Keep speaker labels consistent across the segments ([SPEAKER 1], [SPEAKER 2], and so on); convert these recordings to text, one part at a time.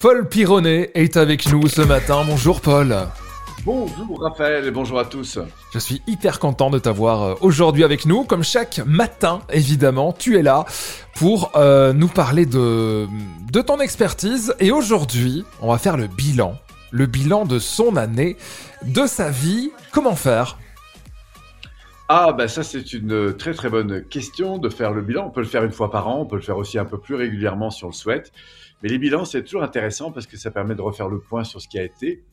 [SPEAKER 1] Paul Pironnet est avec nous ce matin. Bonjour Paul.
[SPEAKER 2] Bonjour Raphaël et bonjour à tous.
[SPEAKER 1] Je suis hyper content de t'avoir euh, aujourd'hui avec nous. Comme chaque matin, évidemment, tu es là pour euh, nous parler de, de ton expertise. Et aujourd'hui, on va faire le bilan. Le bilan de son année, de sa vie. Comment faire?
[SPEAKER 2] Ah, ben ça, c'est une très très bonne question de faire le bilan. On peut le faire une fois par an, on peut le faire aussi un peu plus régulièrement si on le souhaite. Mais les bilans, c'est toujours intéressant parce que ça permet de refaire le point sur ce qui a été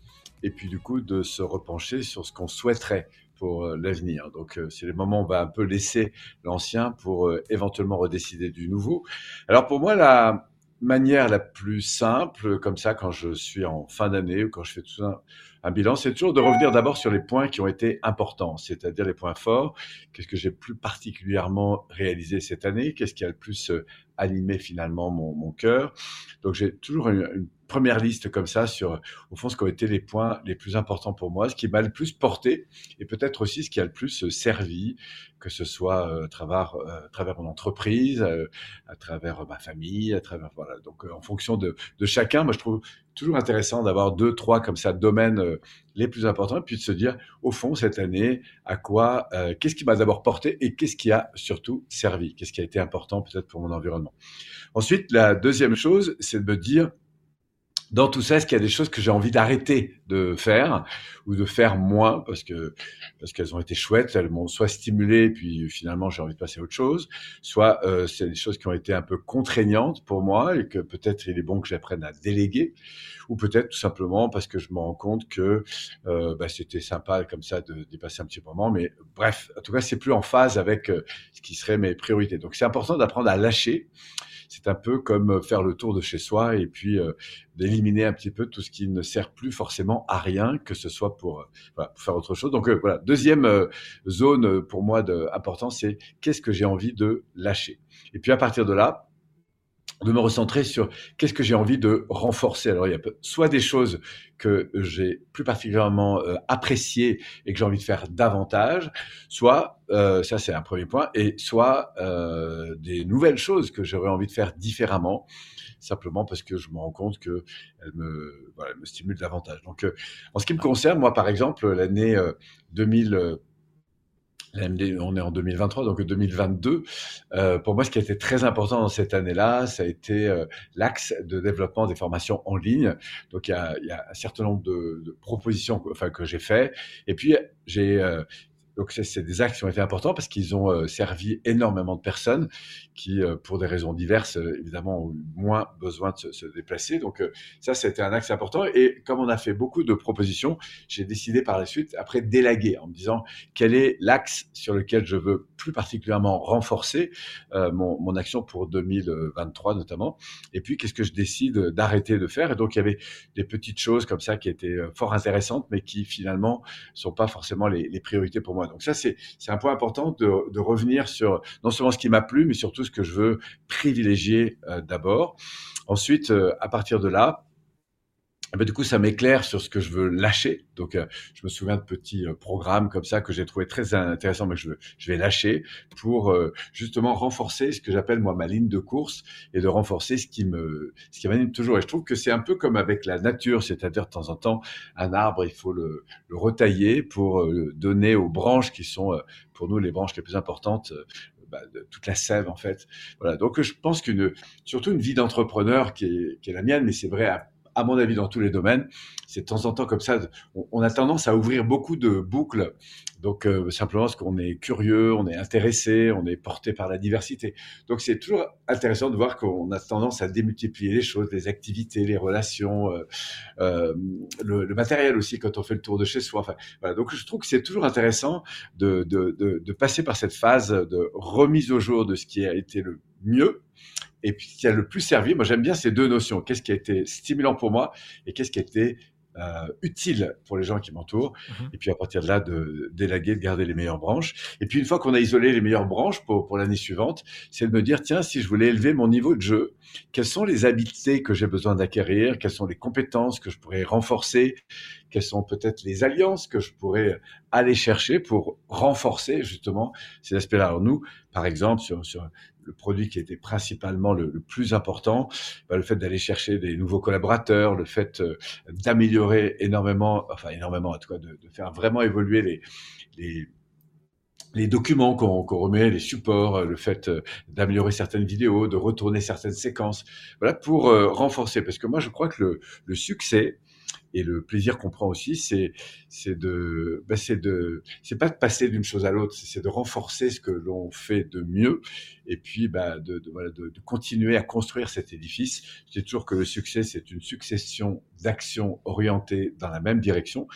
[SPEAKER 2] et puis du coup de se repencher sur ce qu'on souhaiterait pour euh, l'avenir. Donc euh, c'est les moments où on va un peu laisser l'ancien pour euh, éventuellement redécider du nouveau. Alors pour moi, la manière la plus simple, comme ça, quand je suis en fin d'année ou quand je fais tout un, un bilan, c'est toujours de revenir d'abord sur les points qui ont été importants, c'est-à-dire les points forts. Qu'est-ce que j'ai plus particulièrement réalisé cette année? Qu'est-ce qui a le plus euh, animé finalement mon, cœur? Donc j'ai toujours une, une, première liste comme ça sur, au fond, ce qui ont été les points les plus importants pour moi, ce qui m'a le plus porté et peut-être aussi ce qui a le plus euh, servi, que ce soit euh, à travers, à travers mon entreprise, à travers ma famille, à travers voilà. Donc en fonction de, de chacun, moi je trouve toujours intéressant d'avoir deux, trois comme ça domaines euh, les plus importants, et puis de se dire, au fond, cette année, à quoi, euh, qu'est-ce qui m'a d'abord porté et qu'est-ce qui a surtout servi, qu'est-ce qui a été important peut-être pour mon environnement? Ensuite, la deuxième chose, c'est de me dire, dans tout ça, est-ce qu'il y a des choses que j'ai envie d'arrêter de faire ou de faire moins parce que parce qu'elles ont été chouettes, elles m'ont soit stimulé puis finalement j'ai envie de passer à autre chose, soit euh, c'est des choses qui ont été un peu contraignantes pour moi et que peut-être il est bon que j'apprenne à déléguer ou peut-être tout simplement parce que je me rends compte que euh, bah, c'était sympa comme ça de dépasser un petit moment, mais bref, en tout cas c'est plus en phase avec euh, ce qui serait mes priorités. Donc c'est important d'apprendre à lâcher c'est un peu comme euh, faire le tour de chez soi et puis euh, d'éliminer un petit peu tout ce qui ne sert plus forcément à rien, que ce soit pour, euh, faire autre chose. Donc voilà, deuxième zone pour moi de, important, c'est qu'est-ce que j'ai envie de lâcher. Et puis à partir de là, de me recentrer sur qu'est-ce que j'ai envie de renforcer. Alors, il y a soit des choses que j'ai plus particulièrement euh, appréciées et que j'ai envie de faire davantage, soit, euh, ça c'est un premier point, et soit euh, des nouvelles choses que j'aurais envie de faire différemment, simplement parce que je me rends compte que elles me, me stimulent davantage. Donc, en ce qui me concerne, moi par exemple, l'année 2000 on est en 2023, donc 2022. Euh, pour moi, ce qui a été très important dans cette année-là, ça a été euh, l'axe de développement des formations en ligne. Donc, il y a, un certain nombre de, propositions, enfin, que j'ai fait. Et puis, j'ai euh, donc c'est des actes qui ont été importants parce qu'ils ont euh, servi énormément de personnes qui, euh, pour des raisons diverses, euh, évidemment, ont eu moins besoin de se, déplacer. Donc ça, c'était un axe important. Et comme on a fait beaucoup de propositions, j'ai décidé par la suite, après, d'élaguer en me disant quel est l'axe sur lequel je veux plus particulièrement renforcer mon, action pour 2023 notamment. Et puis, qu'est-ce que je décide d'arrêter de faire? Et donc, il y avait des petites choses comme ça qui étaient fort intéressantes, mais qui finalement sont pas forcément les priorités pour moi. Donc ça, c'est un point important de, revenir sur non seulement ce qui m'a plu, mais surtout ce que je veux privilégier euh, d'abord. Ensuite, euh, à partir de là, eh ben, du coup, ça m'éclaire sur ce que je veux lâcher. Donc, euh, je me souviens de petits euh, programmes comme ça que j'ai trouvé très intéressants, mais que je, vais lâcher pour euh, justement renforcer ce que j'appelle moi ma ligne de course et de renforcer ce qui me, ce qui m'anime toujours. Et je trouve que c'est un peu comme avec la nature, c'est-à-dire de temps en temps, un arbre, il faut le, le retailler pour donner aux branches qui sont pour nous les branches les plus importantes bah, de toute la sève en fait. Voilà. Donc je pense qu'une surtout une vie d'entrepreneur qui est, qui est la mienne, mais c'est vrai à à mon avis, dans tous les domaines. C'est de temps en temps comme ça, on, a tendance à ouvrir beaucoup de boucles. Donc, euh, simplement parce qu'on est curieux, on est intéressé, on est porté par la diversité. Donc, c'est toujours intéressant de voir qu'on a tendance à démultiplier les choses, les activités, les relations, euh, euh, le, matériel aussi quand on fait le tour de chez soi. Donc, je trouve que c'est toujours intéressant de passer par cette phase de remise au jour de ce qui a été le mieux et puis ce qui a le plus servi. Moi, j'aime bien ces deux notions. Qu'est-ce qui a été stimulant pour moi et qu'est-ce qui a été euh, utile pour les gens qui m'entourent. Mmh et puis à partir de là, de d'élaguer, de garder les meilleures branches. Et puis une fois qu'on a isolé les meilleures branches pour, pour l'année suivante, c'est de me dire, tiens, si je voulais élever mon niveau de jeu, quelles sont les habiletés que j'ai besoin d'acquérir, quelles sont les compétences que je pourrais renforcer, quelles sont peut-être les alliances que je pourrais aller chercher pour renforcer justement ces aspects-là? Alors nous, par exemple, sur, sur le produit qui était principalement le, plus important, bah, le fait d'aller chercher des nouveaux collaborateurs, le fait euh, d'améliorer énormément, enfin énormément en tout cas, de, faire vraiment évoluer les, les documents qu'on remet, les supports, le fait euh, d'améliorer certaines vidéos, de retourner certaines séquences, voilà pour euh, renforcer. Parce que moi, je crois que le succès, et le plaisir qu'on prend aussi, c'est de ben c'est de c'est pas de passer d'une chose à l'autre, c'est de renforcer ce que l'on fait de mieux et puis ben de, voilà, de, continuer à construire cet édifice. Je dis toujours que le succès c'est une succession d'actions orientées dans la même direction.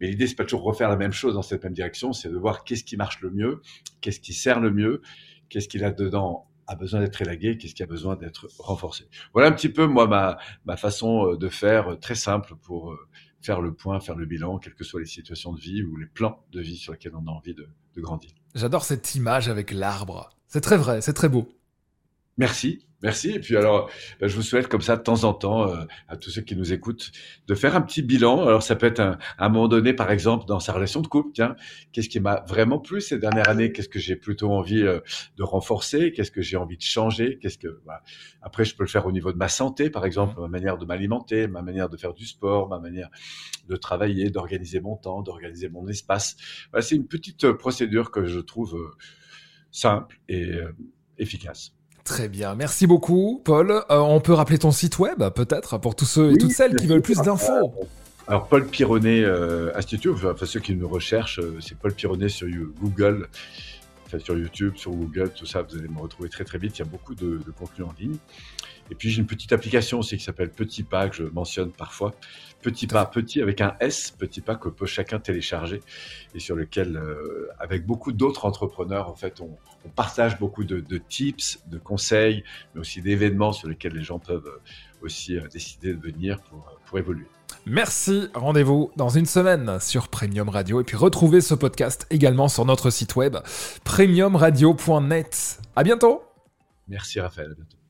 [SPEAKER 2] Mais l'idée c'est pas toujours refaire la même chose dans cette même direction, c'est de voir qu'est-ce qui marche le mieux, qu'est-ce qui sert le mieux, qu'est-ce qu'il a dedans a besoin d'être élagué, qu'est-ce qui a besoin d'être renforcé. Voilà un petit peu moi ma, ma façon euh, de faire euh, très simple pour euh, faire le point, faire le bilan, quelles que soient les situations de vie ou les plans de vie sur lesquels on a envie de, de grandir.
[SPEAKER 1] J'adore cette image avec l'arbre. C'est très vrai, c'est très beau.
[SPEAKER 2] Merci. Merci. Et puis alors, ben, je vous souhaite comme ça de temps en temps euh, à tous ceux qui nous écoutent de faire un petit bilan. Alors ça peut être un, un moment donné, par exemple, dans sa relation de couple. Tiens, qu'est-ce qui m'a vraiment plu ces dernières années? Qu'est-ce que j'ai plutôt envie euh, de renforcer? Qu'est-ce que j'ai envie de changer? Qu'est-ce que après je peux le faire au niveau de ma santé, par exemple, ma manière de m'alimenter, ma manière de faire du sport, ma manière de travailler, d'organiser mon temps, d'organiser mon espace. Voilà, c'est une petite euh, procédure que je trouve simple et efficace.
[SPEAKER 1] Très bien, merci beaucoup, Paul. Euh, on peut rappeler ton site web, peut-être, pour tous ceux et toutes celles qui veulent plus d'infos.
[SPEAKER 2] Alors, Paul Pironnet euh, Institute, enfin ceux qui nous recherchent, euh, c'est Paul Pironnet sur Google, enfin, sur YouTube, sur Google, tout ça, vous allez me retrouver très très vite. Il y a beaucoup de, de contenu en ligne. Et puis j'ai une petite application aussi qui s'appelle Petit Pas que je mentionne parfois. Petit Pas, petit avec un S, Petit Pas que peut chacun télécharger et sur lequel, euh, avec beaucoup d'autres entrepreneurs, en fait, on, on partage beaucoup de, de, tips, de conseils, mais aussi d'événements sur lesquels les gens peuvent euh, aussi euh, décider de venir pour, pour évoluer.
[SPEAKER 1] Merci, rendez-vous dans une semaine sur Premium Radio et puis retrouvez ce podcast également sur notre site web premiumradio.net. À bientôt.
[SPEAKER 2] Merci Raphaël, à bientôt.